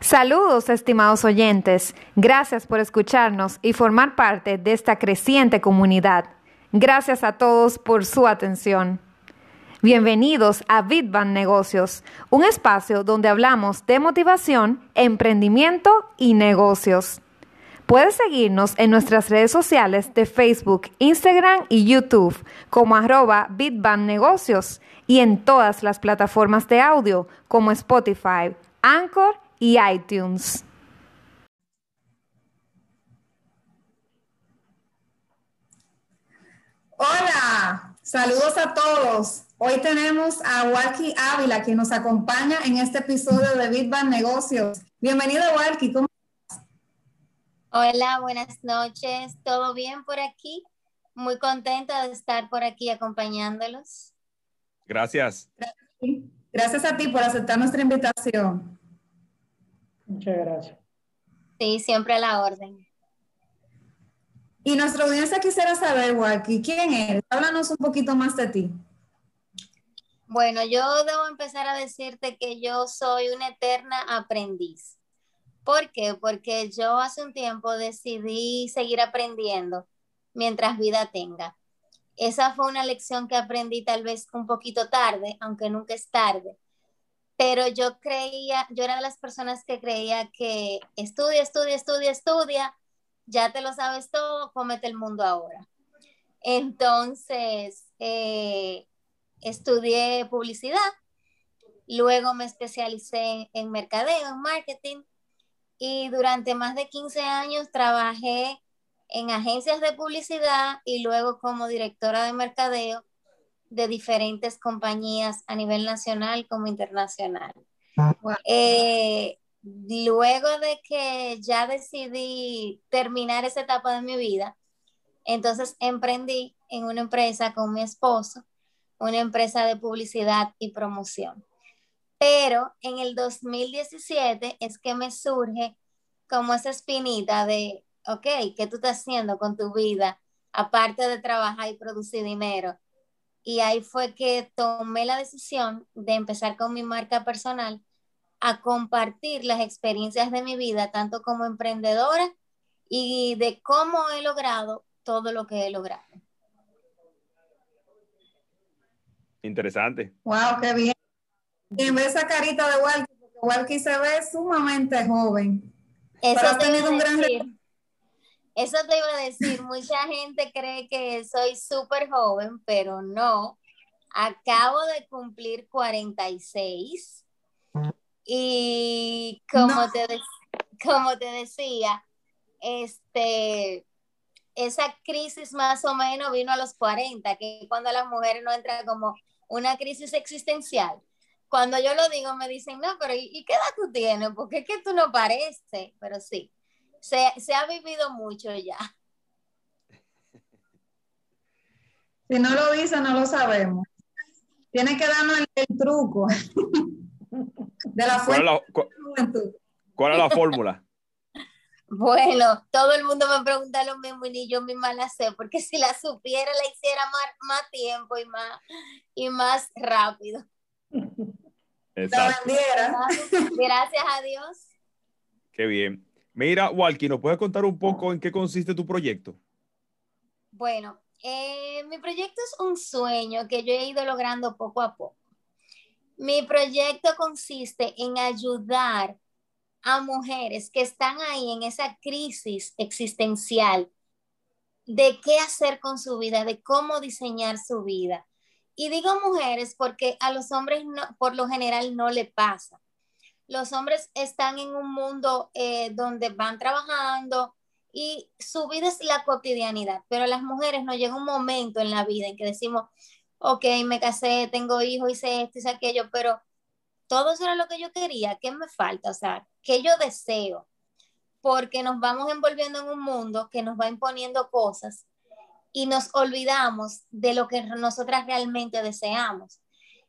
Saludos, estimados oyentes. Gracias por escucharnos y formar parte de esta creciente comunidad. Gracias a todos por su atención. Bienvenidos a Bitban Negocios, un espacio donde hablamos de motivación, emprendimiento y negocios. Puedes seguirnos en nuestras redes sociales de Facebook, Instagram y YouTube como arroba y en todas las plataformas de audio como Spotify, Anchor y iTunes. Hola, saludos a todos. Hoy tenemos a Walkie Ávila, que nos acompaña en este episodio de Bitban Negocios. Bienvenido, Walkie. ¿Cómo? Hola, buenas noches. ¿Todo bien por aquí? Muy contenta de estar por aquí acompañándolos. Gracias. Gracias a ti por aceptar nuestra invitación. Muchas gracias. Sí, siempre a la orden. Y nuestra audiencia quisiera saber, Walkie, ¿quién eres? Háblanos un poquito más de ti. Bueno, yo debo empezar a decirte que yo soy una eterna aprendiz. ¿Por qué? Porque yo hace un tiempo decidí seguir aprendiendo mientras vida tenga. Esa fue una lección que aprendí tal vez un poquito tarde, aunque nunca es tarde. Pero yo creía, yo era de las personas que creía que estudia, estudia, estudia, estudia, ya te lo sabes todo, cómete el mundo ahora. Entonces, eh, estudié publicidad, luego me especialicé en mercadeo, en marketing, y durante más de 15 años trabajé en agencias de publicidad y luego como directora de mercadeo de diferentes compañías a nivel nacional como internacional. Eh, luego de que ya decidí terminar esa etapa de mi vida, entonces emprendí en una empresa con mi esposo una empresa de publicidad y promoción. Pero en el 2017 es que me surge como esa espinita de, ok, ¿qué tú estás haciendo con tu vida? Aparte de trabajar y producir dinero. Y ahí fue que tomé la decisión de empezar con mi marca personal a compartir las experiencias de mi vida, tanto como emprendedora y de cómo he logrado todo lo que he logrado. Interesante. Wow, qué bien. Y ve esa carita de Walkie, porque Walkie se ve sumamente joven. Eso te, iba un gran... Eso te iba a decir, mucha gente cree que soy súper joven, pero no. Acabo de cumplir 46 y como, te, como te decía, este, esa crisis más o menos vino a los 40, que cuando las mujeres no entran como una crisis existencial. Cuando yo lo digo, me dicen, no, pero ¿y qué edad tú tienes? Porque es que tú no pareces, pero sí, se, ha vivido mucho ya. Si no lo dice, no lo sabemos. Tiene que darnos el, truco de la ¿Cuál es la fórmula? Bueno, todo el mundo me pregunta lo mismo y ni yo misma la sé, porque si la supiera la hiciera más, tiempo y más, y más rápido. Exacto. Gracias a Dios. Qué bien. Mira, Walkie, ¿nos puedes contar un poco en qué consiste tu proyecto? Bueno, eh, mi proyecto es un sueño que yo he ido logrando poco a poco. Mi proyecto consiste en ayudar a mujeres que están ahí en esa crisis existencial de qué hacer con su vida, de cómo diseñar su vida. Y digo mujeres porque a los hombres no, por lo general no le pasa. Los hombres están en un mundo eh, donde van trabajando y su vida es la cotidianidad, pero las mujeres no llega un momento en la vida en que decimos, ok, me casé, tengo hijos, hice esto, hice aquello, pero todo eso era lo que yo quería, ¿qué me falta? O sea, ¿qué yo deseo? Porque nos vamos envolviendo en un mundo que nos va imponiendo cosas y nos olvidamos de lo que nosotras realmente deseamos.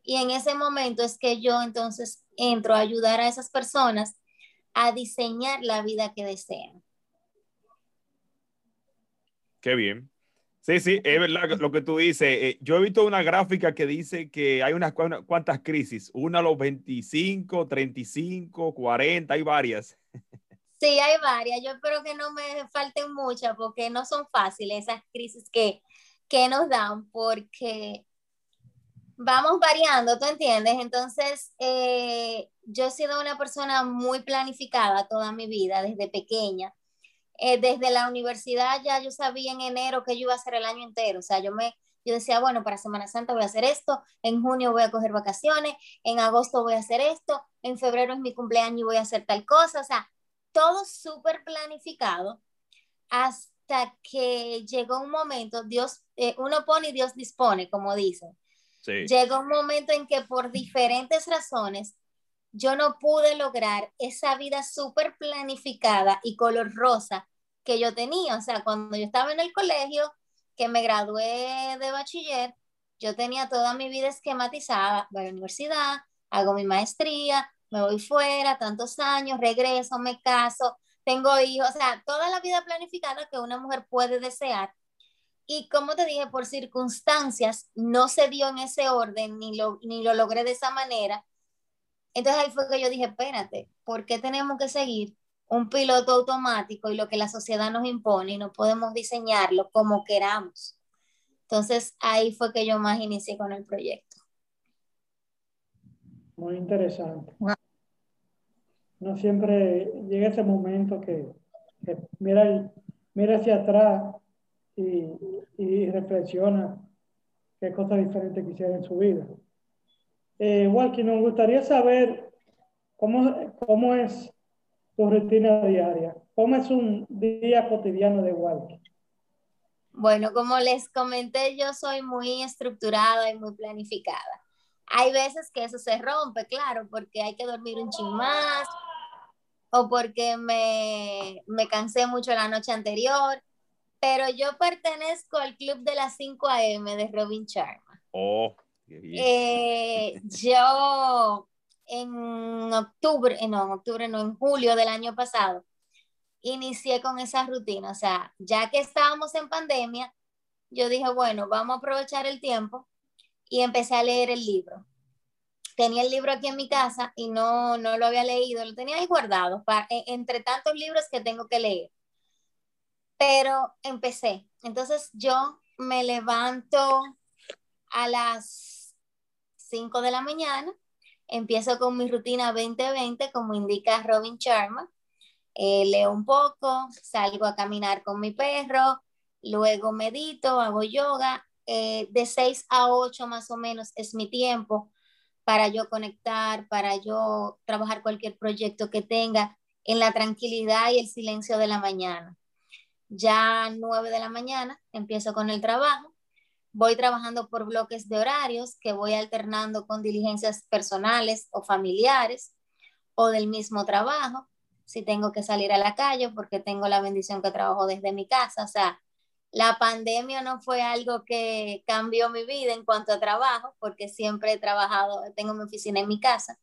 Y en ese momento es que yo entonces entro a ayudar a esas personas a diseñar la vida que desean. Qué bien. Sí, sí, es verdad lo que tú dices. Eh, yo he visto una gráfica que dice que hay unas cuantas crisis, una a los 25, 35, 40, hay varias. Sí, hay varias. Yo espero que no me falten muchas porque no son fáciles esas crisis que, que nos dan porque vamos variando, ¿tú entiendes? Entonces, eh, yo he sido una persona muy planificada toda mi vida, desde pequeña. Eh, desde la universidad ya yo sabía en enero que yo iba a hacer el año entero. O sea, yo me, yo decía, bueno, para Semana Santa voy a hacer esto, en junio voy a coger vacaciones, en agosto voy a hacer esto, en febrero es mi cumpleaños y voy a hacer tal cosa. O sea, todo súper planificado hasta que llegó un momento, Dios, eh, uno pone y Dios dispone, como dicen. Llegó un momento en que por diferentes razones yo no pude lograr esa vida súper planificada y color rosa que yo tenía. O sea, cuando yo estaba en el colegio, que me gradué de bachiller, yo tenía toda mi vida esquematizada, voy a la universidad, hago mi maestría, me voy fuera, tantos años, regreso, me caso, tengo hijos, o sea, toda la vida planificada que una mujer puede desear y como te dije, por circunstancias no se dio en ese orden, ni lo, ni lo logré de esa manera. Entonces ahí fue que yo dije, espérate, ¿por qué tenemos que seguir un piloto automático y lo que la sociedad nos impone y no podemos diseñarlo como queramos? Entonces ahí fue que yo más inicié con el proyecto. Muy interesante. No siempre llega ese momento que, mira, mira hacia atrás y, reflexiona qué cosas diferentes quisiera en su vida. Eh, Walkie, nos gustaría saber cómo, cómo es tu rutina diaria, cómo es un día cotidiano de Walkie. Bueno, como les comenté, yo soy muy estructurada y muy planificada. Hay veces que eso se rompe, claro, porque hay que dormir un ching más o porque me, me cansé mucho la noche anterior pero yo pertenezco al club de las 5 a.m. de Robin Sharma. Oh, eh, yo en octubre, eh, no, en octubre, no, en julio del año pasado, inicié con esa rutina. O sea, ya que estábamos en pandemia, yo dije, bueno, vamos a aprovechar el tiempo y empecé a leer el libro. Tenía el libro aquí en mi casa y no, no lo había leído, lo tenía ahí guardado, para, e, entre tantos libros que tengo que leer pero empecé. Entonces yo me levanto a las 5 de la mañana, empiezo con mi rutina 2020, como indica Robin Sharma. Eh, leo un poco, salgo a caminar con mi perro, luego medito, hago yoga. Eh, de 6 a 8 más o menos es mi tiempo para yo conectar, para yo trabajar cualquier proyecto que tenga en la tranquilidad y el silencio de la mañana ya 9 de la mañana empiezo con el trabajo. Voy trabajando por bloques de horarios que voy alternando con diligencias personales o familiares o del mismo trabajo. Si tengo que salir a la calle porque tengo la bendición que trabajo desde mi casa. O sea, la pandemia no fue algo que cambió mi vida en cuanto a trabajo porque siempre he trabajado, tengo mi oficina en mi casa.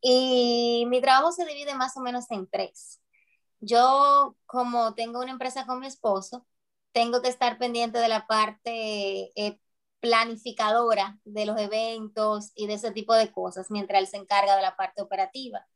Y mi trabajo se divide más o menos en tres. Yo, como tengo una empresa con mi esposo, tengo que estar pendiente de la parte eh, planificadora de los eventos y de ese tipo de cosas, mientras él se encarga de la parte operativa.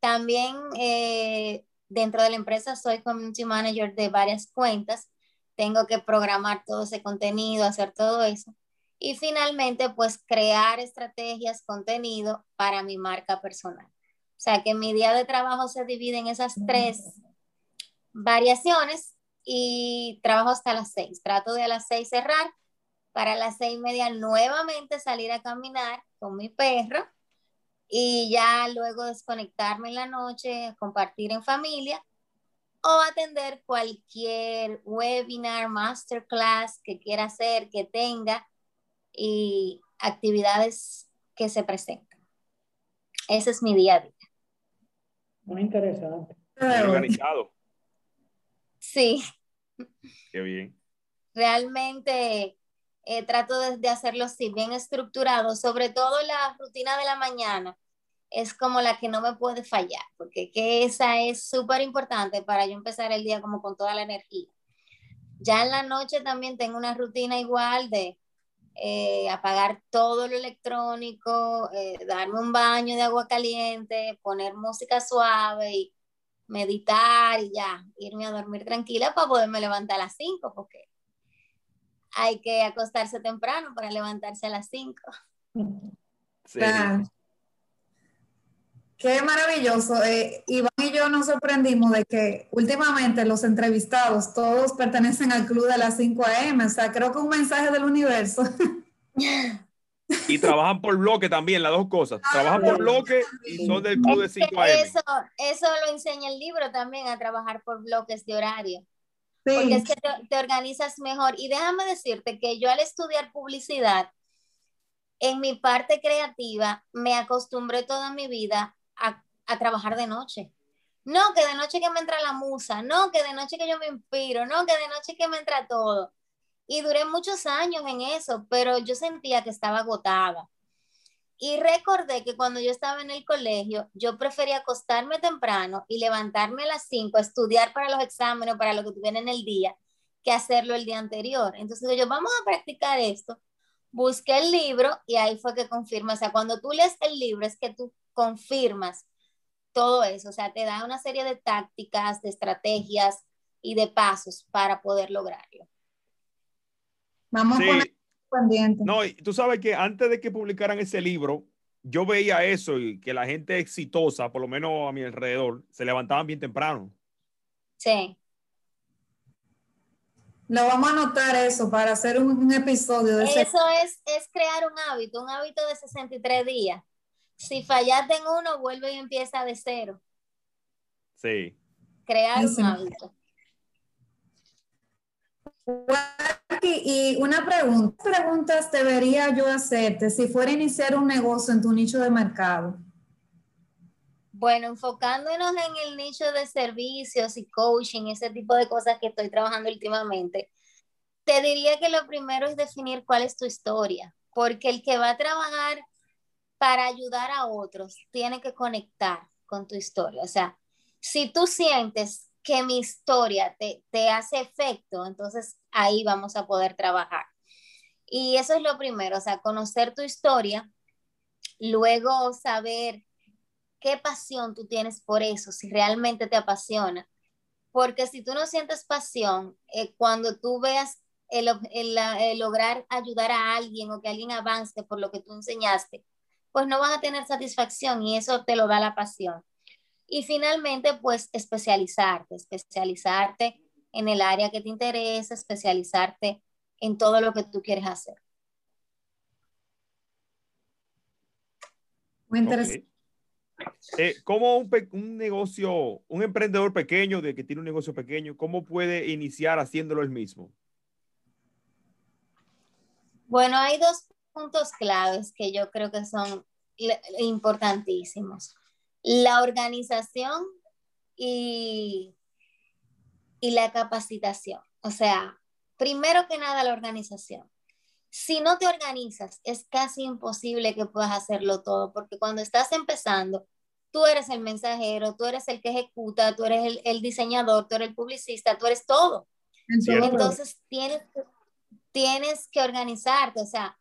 También eh, dentro de la empresa soy community manager de varias cuentas, tengo que programar todo ese contenido, hacer todo eso. Y finalmente, pues crear estrategias, contenido para mi marca personal. O sea que mi día de trabajo se divide en esas tres variaciones y trabajo hasta las seis. Trato de a las seis cerrar, para las seis y media nuevamente salir a caminar con mi perro y ya luego desconectarme en la noche, compartir en familia o atender cualquier webinar, masterclass que quiera hacer, que tenga y actividades que se presenten. Ese es mi día a día. Muy interesante. organizado. Sí. Qué bien. Realmente eh, trato de, hacerlo así, bien estructurado, sobre todo la rutina de la mañana es como la que no me puede fallar, porque que esa es súper importante para yo empezar el día como con toda la energía. Ya en la noche también tengo una rutina igual de eh, apagar todo lo electrónico, eh, darme un baño de agua caliente, poner música suave y meditar y ya, irme a dormir tranquila para poderme levantar a las 5, porque hay que acostarse temprano para levantarse a las 5. Sí. Qué maravilloso. Eh, Iván y yo nos sorprendimos de que últimamente los entrevistados todos pertenecen al club de las 5 a.m. O sea, creo que un mensaje del universo. Y trabajan por bloque también, las dos cosas. Ah, trabajan por bloque y son del club de 5 a.m. Eso, eso lo enseña el libro también, a trabajar por bloques de horario. Porque es que te organizas mejor. Y déjame decirte que yo al estudiar publicidad, en mi parte creativa, me acostumbré toda mi vida a, trabajar de noche. No, que de noche que me entra la musa, no, que de noche que yo me inspiro, no, que de noche que me entra todo. Y duré muchos años en eso, pero yo sentía que estaba agotada. Y recordé que cuando yo estaba en el colegio, yo prefería acostarme temprano y levantarme a las 5 a estudiar para los exámenes, para lo que tuviera en el día, que hacerlo el día anterior. Entonces yo, vamos a practicar esto. Busqué el libro y ahí fue que confirma, o sea, cuando tú lees el libro es que tú confirmas todo eso, o sea, te da una serie de tácticas, de estrategias y de pasos para poder lograrlo. Vamos a poner pendiente. No, y tú sabes que antes de que publicaran ese libro, yo veía eso y que la gente exitosa, por lo menos a mi alrededor, se levantaban bien temprano. Sí. Lo vamos a anotar eso para hacer un, episodio de Eso es, es crear un hábito, un hábito de 63 días. Si fallaste en uno, vuelve y empieza de cero. Sí. Crear un hábito. Y una pregunta, ¿qué preguntas debería yo hacerte si fuera a iniciar un negocio en tu nicho de mercado? Bueno, enfocándonos en el nicho de servicios y coaching, ese tipo de cosas que estoy trabajando últimamente, te diría que lo primero es definir cuál es tu historia, porque el que va a trabajar para ayudar a otros, tiene que conectar con tu historia. O sea, si tú sientes que mi historia te, te hace efecto, entonces ahí vamos a poder trabajar. Y eso es lo primero, o sea, conocer tu historia, luego saber qué pasión tú tienes por eso, si realmente te apasiona. Porque si tú no sientes pasión, eh, cuando tú veas el, el, lograr ayudar a alguien o que alguien avance por lo que tú enseñaste, pues no vas a tener satisfacción y eso te lo da la pasión. Y finalmente, pues especializarte, especializarte en el área que te interesa, especializarte en todo lo que tú quieres hacer. Muy interesante. Eh, ¿Cómo un, un, negocio, un emprendedor pequeño, de que tiene un negocio pequeño, cómo puede iniciar haciéndolo él mismo? Bueno, hay dos puntos claves que yo creo que son importantísimos. La organización y, y la capacitación. O sea, primero que nada la organización. Si no te organizas, es casi imposible que puedas hacerlo todo, porque cuando estás empezando, tú eres el mensajero, tú eres el que ejecuta, tú eres el, diseñador, tú eres el publicista, tú eres todo. Entonces tienes, tienes que organizarte, o sea,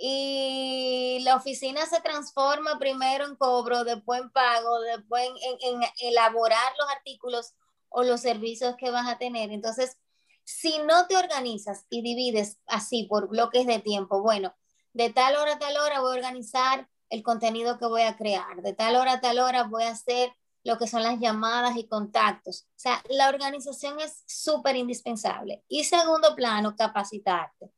y la oficina se transforma primero en cobro, después en pago, después en, elaborar los artículos o los servicios que vas a tener. Entonces, si no te organizas y divides así por bloques de tiempo, bueno, de tal hora a tal hora voy a organizar el contenido que voy a crear, de tal hora a tal hora voy a hacer lo que son las llamadas y contactos. O sea, la organización es súper indispensable. Y segundo plano, capacitarte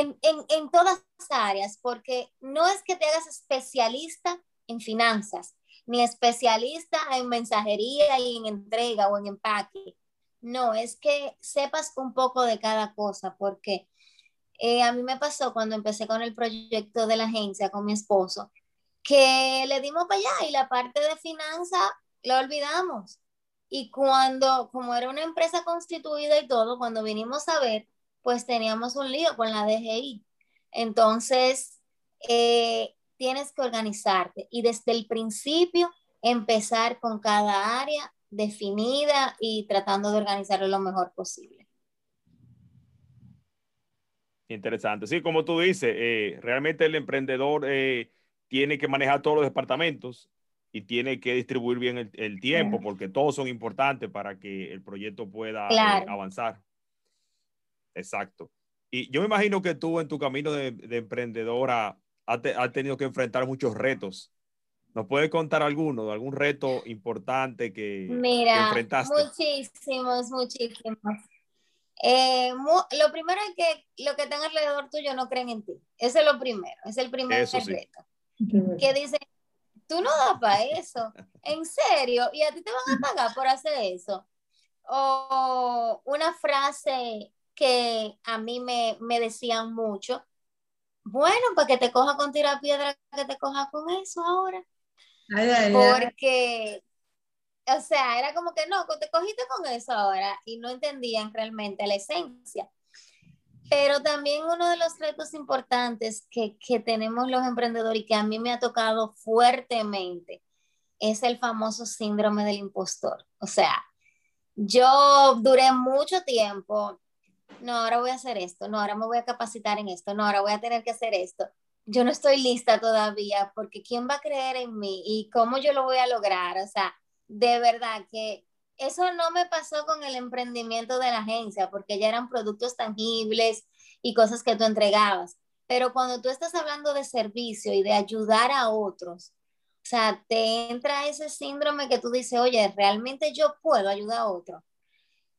en, en, todas las áreas, porque no es que te hagas especialista en finanzas, ni especialista en mensajería y en entrega o en empaque. No, es que sepas un poco de cada cosa, porque eh, a mí me pasó cuando empecé con el proyecto de la agencia con mi esposo, que le dimos para allá y la parte de finanzas la olvidamos. Y cuando, como era una empresa constituida y todo, cuando vinimos a ver, pues teníamos un lío con la DGI. Entonces, eh, tienes que organizarte y desde el principio empezar con cada área definida y tratando de organizarlo lo mejor posible. Interesante. Sí, como tú dices, eh, realmente el emprendedor eh, tiene que manejar todos los departamentos y tiene que distribuir bien el, tiempo porque todos son importantes para que el proyecto pueda eh, avanzar. Exacto. Y yo me imagino que tú en tu camino de, emprendedora has, tenido que enfrentar muchos retos. ¿Nos puedes contar alguno, algún reto importante que, Mira, Muchísimos, muchísimos. Eh, lo primero es que lo que están alrededor tuyo no creen en ti. Ese es lo primero, es el primer reto. Que dice, tú no das para eso, en serio, y a ti te van a pagar por hacer eso. O una frase que a mí me, me decían mucho, bueno, para que te coja con tirar piedra, que te coja con eso ahora. Porque o sea, era como que no, te cogiste con eso ahora y no entendían realmente la esencia. Pero también uno de los retos importantes que, que tenemos los emprendedores y que a mí me ha tocado fuertemente es el famoso síndrome del impostor. O sea, yo duré mucho tiempo, no, ahora voy a hacer esto, no, ahora me voy a capacitar en esto, no, ahora voy a tener que hacer esto. Yo no estoy lista todavía porque ¿quién va a creer en mí y cómo yo lo voy a lograr? O sea, de verdad que eso no me pasó con el emprendimiento de la agencia, porque ya eran productos tangibles y cosas que tú entregabas. Pero cuando tú estás hablando de servicio y de ayudar a otros, o sea, te entra ese síndrome que tú dices, oye, realmente yo puedo ayudar a otro.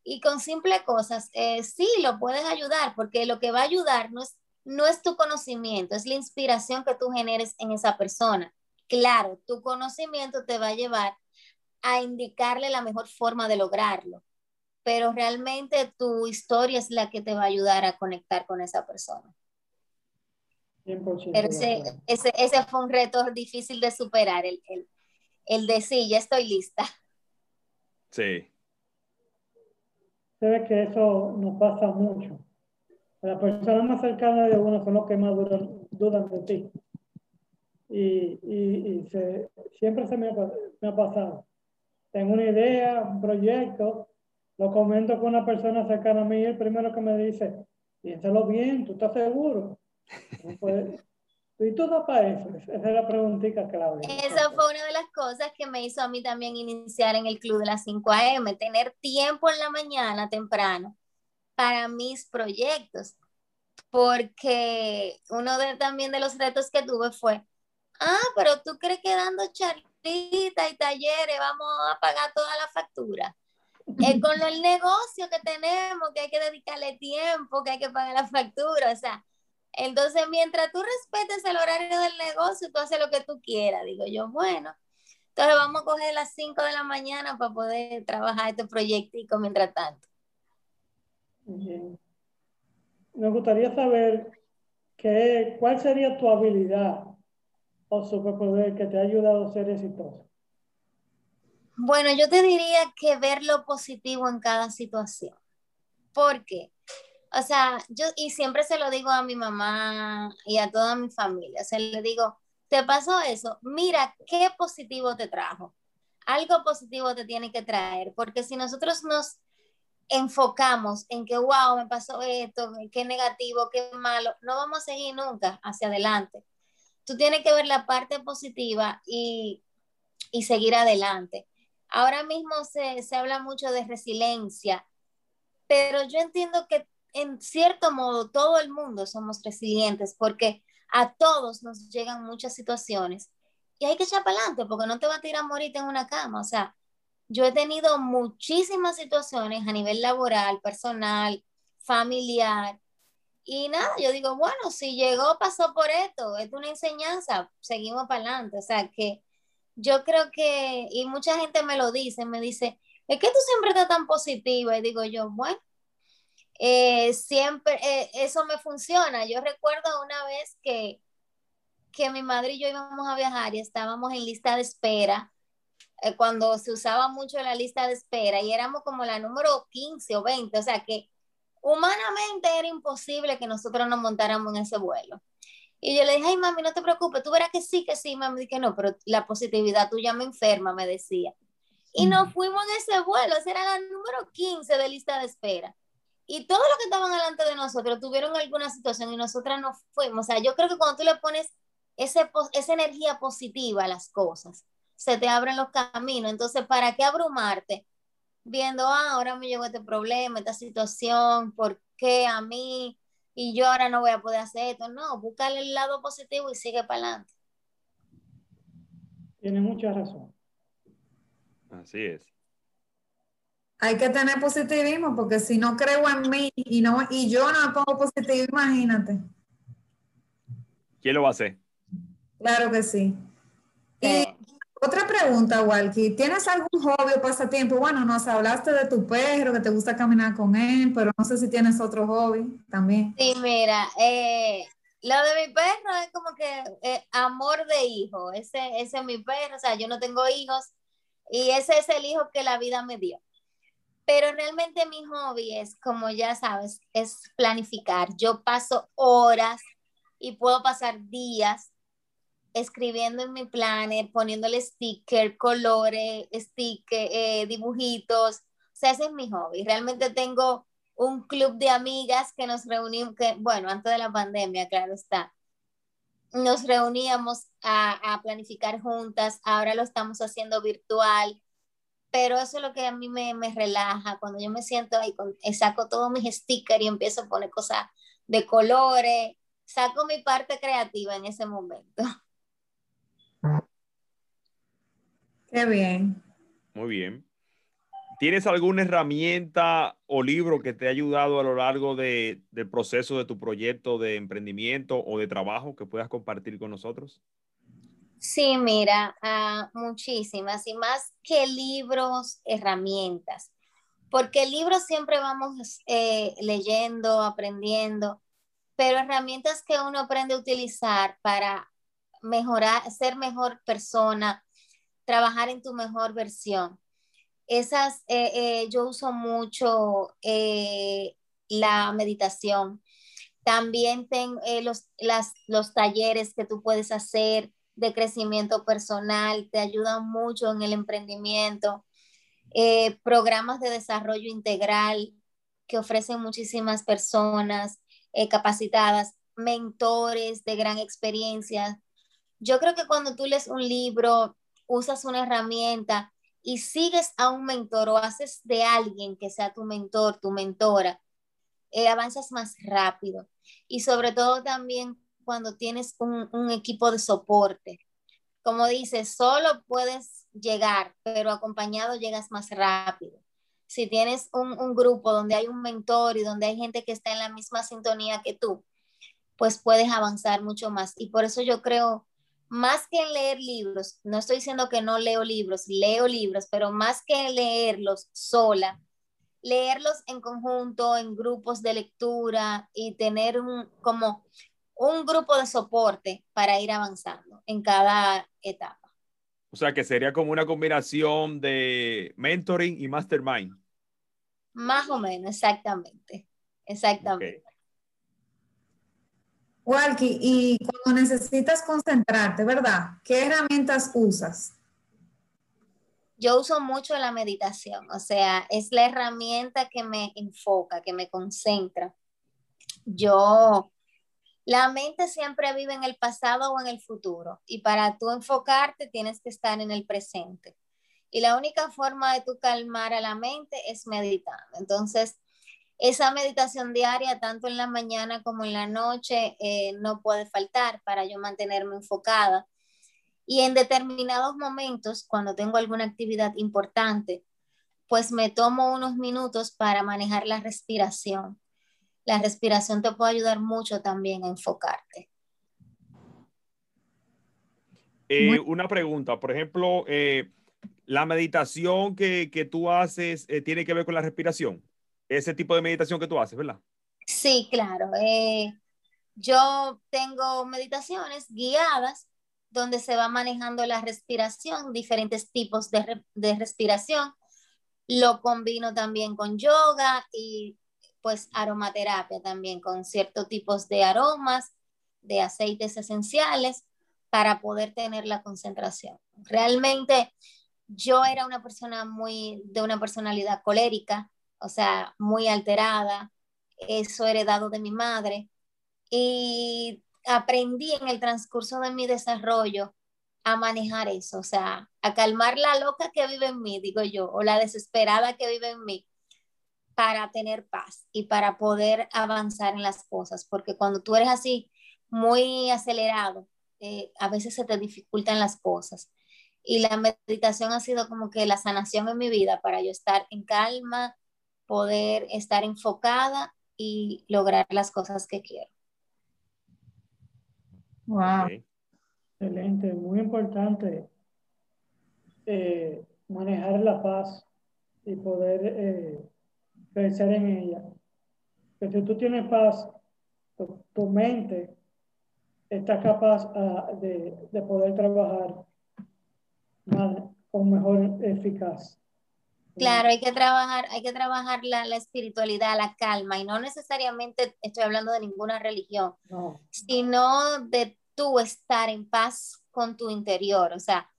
Y con simples cosas, eh, sí, lo puedes ayudar, porque lo que va a ayudar no es, no es tu conocimiento, es la inspiración que tú generes en esa persona. Claro, tu conocimiento te va a llevar a indicarle la mejor forma de lograrlo, pero realmente tu historia es la que te va a ayudar a conectar con esa persona. Pero ese, ese, fue un reto difícil de superar, el, el, el de sí, ya estoy lista. Sí. Ve que eso nos pasa mucho. Las personas más cercanas de uno son los que más dudan, de ti. Y, y, se, siempre se me me ha pasado tengo una idea, un proyecto, lo comento con una persona cercana a mí y el primero que me dice, piénsalo bien, ¿tú estás seguro? ¿Y tú para eso? Esa es la preguntita clave. Esa fue una de las cosas que me hizo a mí también iniciar en el club de las 5 a.m., tener tiempo en la mañana temprano para mis proyectos. Porque uno de, también de los retos que tuve fue, ah, pero tú crees que dando charlas y talleres vamos a pagar toda la factura. Es con el negocio que tenemos, que hay que dedicarle tiempo, que hay que pagar la factura, o sea, entonces mientras tú respetes el horario del negocio, tú haces lo que tú quieras, digo yo, bueno, entonces vamos a coger las 5 de la mañana para poder trabajar este proyectico mientras tanto. Me gustaría saber qué, cuál sería tu habilidad o superpoder que te ha ayudado a ser exitoso? Bueno, yo te diría que ver lo positivo en cada situación. ¿Por qué? O sea, yo, y siempre se lo digo a mi mamá y a toda mi familia, o sea, le digo, te pasó eso, mira qué positivo te trajo. Algo positivo te tiene que traer, porque si nosotros nos enfocamos en que, wow, me pasó esto, qué negativo, qué malo, no vamos a seguir nunca hacia adelante tú tienes que ver la parte positiva y, seguir adelante. Ahora mismo se, se habla mucho de resiliencia, pero yo entiendo que en cierto modo todo el mundo somos resilientes porque a todos nos llegan muchas situaciones y hay que echar para adelante porque no te va a tirar a morir en una cama. O sea, yo he tenido muchísimas situaciones a nivel laboral, personal, familiar, y nada, yo digo, bueno, si llegó, pasó por esto, es una enseñanza, seguimos para adelante. O sea que yo creo que, y mucha gente me lo dice, me dice, es que tú siempre estás tan positiva. Y digo yo, bueno, eh, siempre, eh, eso me funciona. Yo recuerdo una vez que, que mi madre y yo íbamos a viajar y estábamos en lista de espera, eh, cuando se usaba mucho la lista de espera y éramos como la número 15 o 20, o sea que humanamente era imposible que nosotros nos montáramos en ese vuelo. Y yo le dije, ay, mami, no te preocupes, tú verás que sí, que sí, mami, dije, no, pero la positividad tuya me enferma, me decía. Y nos fuimos en ese vuelo, esa era la número 15 de lista de espera. Y todos los que estaban delante de nosotros tuvieron alguna situación y nosotras no fuimos. O sea, yo creo que cuando tú le pones ese, esa energía positiva a las cosas, se te abren los caminos. Entonces, ¿para qué abrumarte? Viendo, ah, ahora me llegó este problema, esta situación, ¿por qué a mí? Y yo ahora no voy a poder hacer esto. No, búscale el lado positivo y sigue para adelante. Tiene mucha razón. Así es hay que tener positivismo, porque si no creo en mí y, no, y yo no me pongo positivo, imagínate. ¿Quién lo va a hacer? Claro que sí. Y otra pregunta, Walky. ¿Tienes algún hobby o pasatiempo? Bueno, nos hablaste de tu perro, que te gusta caminar con él, pero no sé si tienes otro hobby también. Sí, mira, eh, lo de mi perro es como que eh, amor de hijo. Ese, ese es mi perro, o sea, yo no tengo hijos y ese es el hijo que la vida me dio. Pero realmente mi hobby es, como ya sabes, es planificar. Yo paso horas y puedo pasar días escribiendo en mi planner, poniéndole sticker, colores, sticker, eh, dibujitos. O sea, ese es mi hobby. Realmente tengo un club de amigas que nos reunimos, que, bueno, antes de la pandemia, claro está. Nos reuníamos a, a planificar juntas, ahora lo estamos haciendo virtual pero eso es lo que a mí me, me relaja, cuando yo me siento ahí, con, eh, saco todos mis stickers y empiezo a poner cosas de colores, saco mi parte creativa en ese momento. Qué bien. Muy bien. ¿Tienes alguna herramienta o libro que te ha ayudado a lo largo de, del proceso de tu proyecto de emprendimiento o de trabajo que puedas compartir con nosotros? Sí, mira, ah, muchísimas y más que libros, herramientas, porque libros siempre vamos eh, leyendo, aprendiendo, pero herramientas que uno aprende a utilizar para mejorar, ser mejor persona, trabajar en tu mejor versión. Esas, eh, eh, yo uso mucho la meditación. También tengo los, los talleres que tú puedes hacer de crecimiento personal, te ayudan mucho en el emprendimiento, eh, programas de desarrollo integral que ofrecen muchísimas personas eh, capacitadas, mentores de gran experiencia. Yo creo que cuando tú lees un libro, usas una herramienta y sigues a un mentor o haces de alguien que sea tu mentor, tu mentora, eh, avanzas más rápido. Y sobre todo también cuando tienes un, equipo de soporte. Como dices, solo puedes llegar, pero acompañado llegas más rápido. Si tienes un, grupo donde hay un mentor y donde hay gente que está en la misma sintonía que tú, pues puedes avanzar mucho más. Y por eso yo creo, más que leer libros, no estoy diciendo que no leo libros, leo libros, pero más que leerlos sola, leerlos en conjunto, en grupos de lectura y tener un, como un grupo de soporte para ir avanzando en cada etapa. O sea, que sería como una combinación de mentoring y mastermind. Más o menos, exactamente. Exactamente. Walkie, y cuando necesitas concentrarte, ¿verdad? ¿Qué herramientas usas? Yo uso mucho la meditación, o sea, es la herramienta que me enfoca, que me concentra. Yo la mente siempre vive en el pasado o en el futuro y para tú enfocarte tienes que estar en el presente. Y la única forma de tú calmar a la mente es meditando. Entonces, esa meditación diaria, tanto en la mañana como en la noche, eh, no puede faltar para yo mantenerme enfocada. Y en determinados momentos, cuando tengo alguna actividad importante, pues me tomo unos minutos para manejar la respiración la respiración te puede ayudar mucho también a enfocarte. Eh, una pregunta, por ejemplo, eh, la meditación que, tú haces eh, tiene que ver con la respiración. Ese tipo de meditación que tú haces, ¿verdad? Sí, claro. yo tengo meditaciones guiadas donde se va manejando la respiración, diferentes tipos de, de respiración. Lo combino también con yoga y pues aromaterapia también con ciertos tipos de aromas, de aceites esenciales para poder tener la concentración. Realmente yo era una persona muy de una personalidad colérica, o sea, muy alterada, eso heredado de mi madre. Y aprendí en el transcurso de mi desarrollo a manejar eso, o sea, a calmar la loca que vive en mí, digo yo, o la desesperada que vive en mí, para tener paz y para poder avanzar en las cosas, porque cuando tú eres así, muy acelerado, eh, a veces se te dificultan las cosas. Y la meditación ha sido como que la sanación en mi vida para yo estar en calma, poder estar enfocada y lograr las cosas que quiero. Wow. Excelente, muy importante eh, manejar la paz y poder eh, crecer en ella. Que si tú tienes paz, tu, mente está capaz ah, de, de, poder trabajar con mejor eficaz. Claro, hay que trabajar, hay que trabajar la, la, espiritualidad, la calma, y no necesariamente estoy hablando de ninguna religión, sino de tú estar en paz con tu interior. O sea,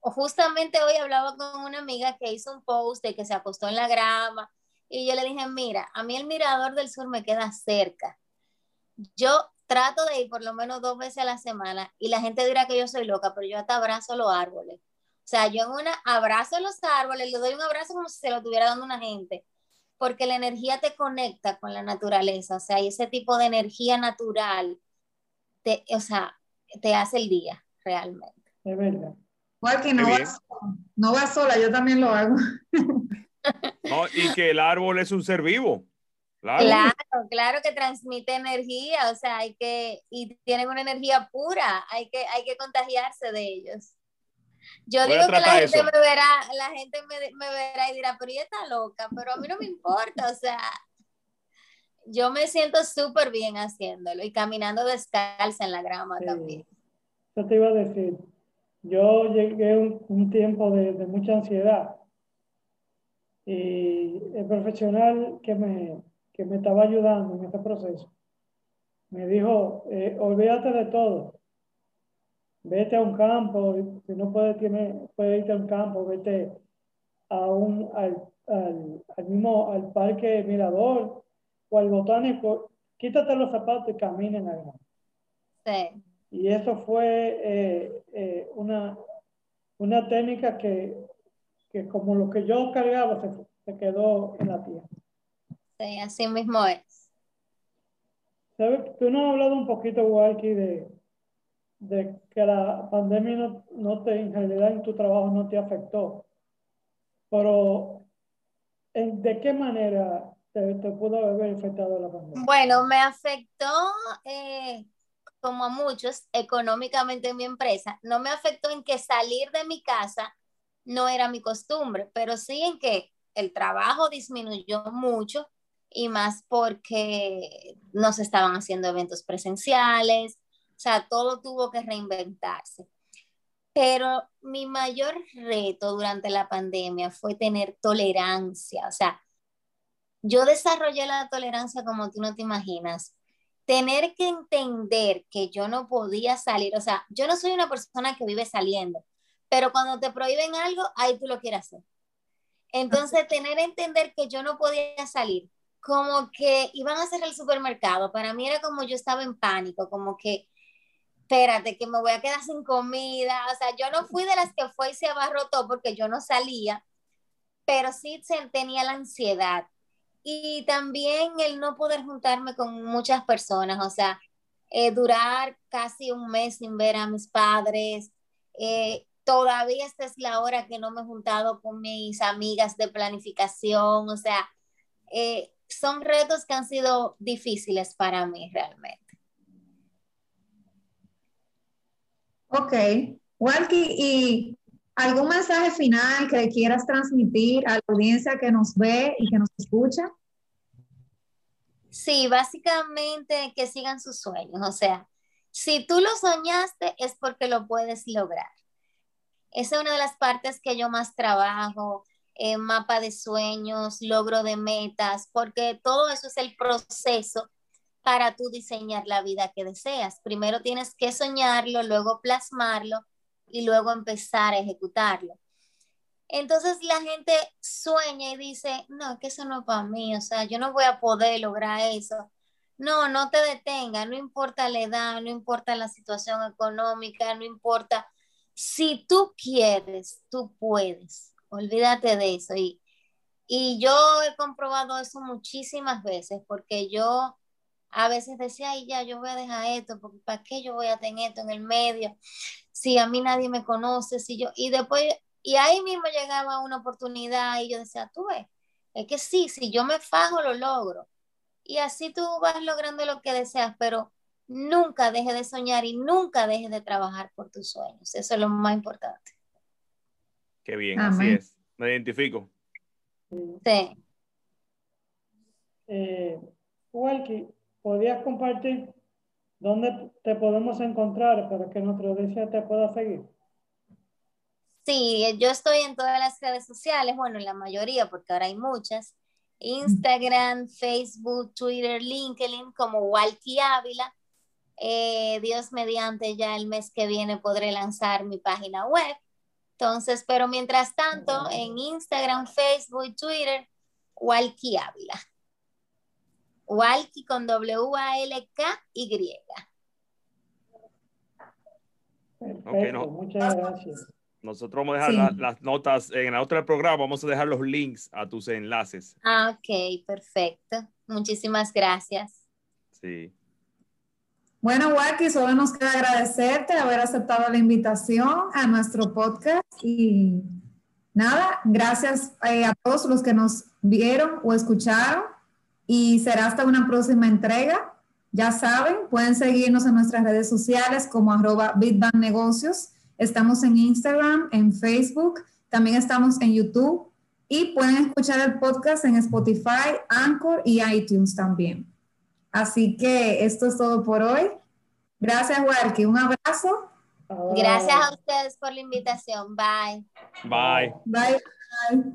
justamente hoy hablaba con una amiga que hizo un post de que se acostó en la grama, y yo le dije, mira, a mí el mirador del sur me queda cerca. Yo trato de ir por lo menos dos veces a la semana y la gente dirá que yo soy loca, pero yo hasta abrazo los árboles. O sea, yo en una abrazo los árboles, le doy un abrazo como si se lo estuviera dando una gente, porque la energía te conecta con la naturaleza, o sea, y ese tipo de energía natural, te, o sea, te hace el día realmente. Es verdad. Igual que no va, no va sola, yo también lo hago. No, y que el árbol es un ser vivo. Claro. claro, que transmite energía, o sea, hay que, y tienen una energía pura, hay que, hay que contagiarse de ellos. Yo digo que la gente me verá, la gente me, verá y dirá, pero ella está loca, pero a mí no me importa, o sea, yo me siento súper bien haciéndolo y caminando descalza en la grama también. Yo te iba a decir, yo llegué un, un tiempo de, de mucha ansiedad y el profesional que me, que me estaba ayudando en este proceso me dijo, eh, olvídate de todo, vete a un campo, si no puedes, tiene, puedes irte a un campo, vete a un, al, al, al mismo, al parque Mirador o al botánico, quítate los zapatos y camina en la Sí. Y eso fue eh, eh, una, una técnica que que como lo que yo cargaba se, se quedó en la tierra. Sí, así mismo es. ¿Sabes? Tú nos has hablado un poquito, Walky, de, de que la pandemia no, no, te, en realidad en tu trabajo no te afectó. Pero, ¿de qué manera te, te pudo haber afectado la pandemia? Bueno, me afectó, eh, como a muchos, económicamente en mi empresa. No me afectó en que salir de mi casa no era mi costumbre, pero sí en que el trabajo disminuyó mucho y más porque no se estaban haciendo eventos presenciales, o sea, todo tuvo que reinventarse. Pero mi mayor reto durante la pandemia fue tener tolerancia, o sea, yo desarrollé la tolerancia como tú no te imaginas. Tener que entender que yo no podía salir, o sea, yo no soy una persona que vive saliendo, pero cuando te prohíben algo, ahí tú lo quieres hacer. Entonces, tener que entender que yo no podía salir, como que iban a hacer el supermercado, para mí era como yo estaba en pánico, como que, espérate, que me voy a quedar sin comida, o sea, yo no fui de las que fue y se abarrotó porque yo no salía, pero sí tenía la ansiedad. Y también el no poder juntarme con muchas personas, o sea, eh, durar casi un mes sin ver a mis padres, eh, todavía esta es la hora que no me he juntado con mis amigas de planificación, o sea, eh, son retos que han sido difíciles para mí realmente. Ok, Walky, ¿y algún mensaje final que quieras transmitir a la audiencia que nos ve y que nos escucha? Sí, básicamente que sigan sus sueños, o sea, si tú lo soñaste es porque lo puedes lograr. Esa es una de las partes que yo más trabajo, eh, mapa de sueños, logro de metas, porque todo eso es el proceso para tú diseñar la vida que deseas. Primero tienes que soñarlo, luego plasmarlo y luego empezar a ejecutarlo. Entonces la gente sueña y dice, no, que eso no es para mí, o sea, yo no voy a poder lograr eso. No, no te detenga, no importa la edad, no importa la situación económica, no importa. Si tú quieres, tú puedes. Olvídate de eso. Y, y yo he comprobado eso muchísimas veces porque yo a veces decía, ay, ya, yo voy a dejar esto, porque ¿para qué yo voy a tener esto en el medio? Si a mí nadie me conoce, si yo, y después y ahí mismo llegaba una oportunidad y yo decía, tú ves, es que sí, si yo me fajo, lo logro. Y así tú vas logrando lo que deseas, pero nunca dejes de soñar y nunca dejes de trabajar por tus sueños. Eso es lo más importante. Qué bien, así es. Me identifico. Sí. Eh, Walkie, ¿podrías compartir dónde te podemos encontrar para que nuestra audiencia te pueda seguir? Sí, yo estoy en todas las redes sociales, bueno, en la mayoría, porque ahora hay muchas. Instagram, Facebook, Twitter, LinkedIn, como Walkie Ávila. Eh, Dios mediante, ya el mes que viene podré lanzar mi página web. Entonces, pero mientras tanto, en Instagram, Facebook y Twitter, Walkie Ávila. Walkie con W-A-L-K-Y. Perfecto, muchas gracias. Nosotros vamos a dejar las notas en la otra programa, vamos a dejar los links a tus enlaces. Ah, ok, perfecto. Muchísimas gracias. Sí. Bueno, Waki, solo nos queda agradecerte haber aceptado la invitación a nuestro podcast y nada, gracias eh, a todos los que nos vieron o escucharon y será hasta una próxima entrega. Ya saben, pueden seguirnos en nuestras redes sociales como arroba Negocios Estamos en Instagram, en Facebook, también estamos en YouTube y pueden escuchar el podcast en Spotify, Anchor y iTunes también. Así que esto es todo por hoy. Gracias, Walkie. Un abrazo. Gracias a ustedes por la invitación. Bye. Bye. Bye. Bye.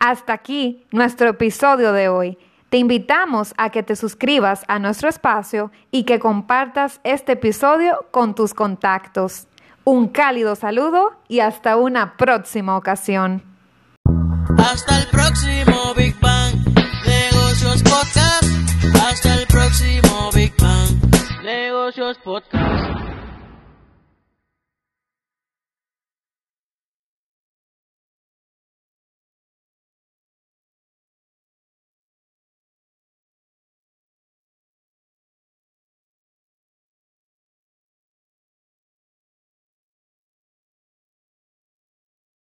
Hasta aquí nuestro episodio de hoy. Te invitamos a que te suscribas a nuestro espacio y que compartas este episodio con tus contactos. Un cálido saludo y hasta una próxima ocasión. Hasta el próximo Big Bang próximo Big Bang Negocios Podcast.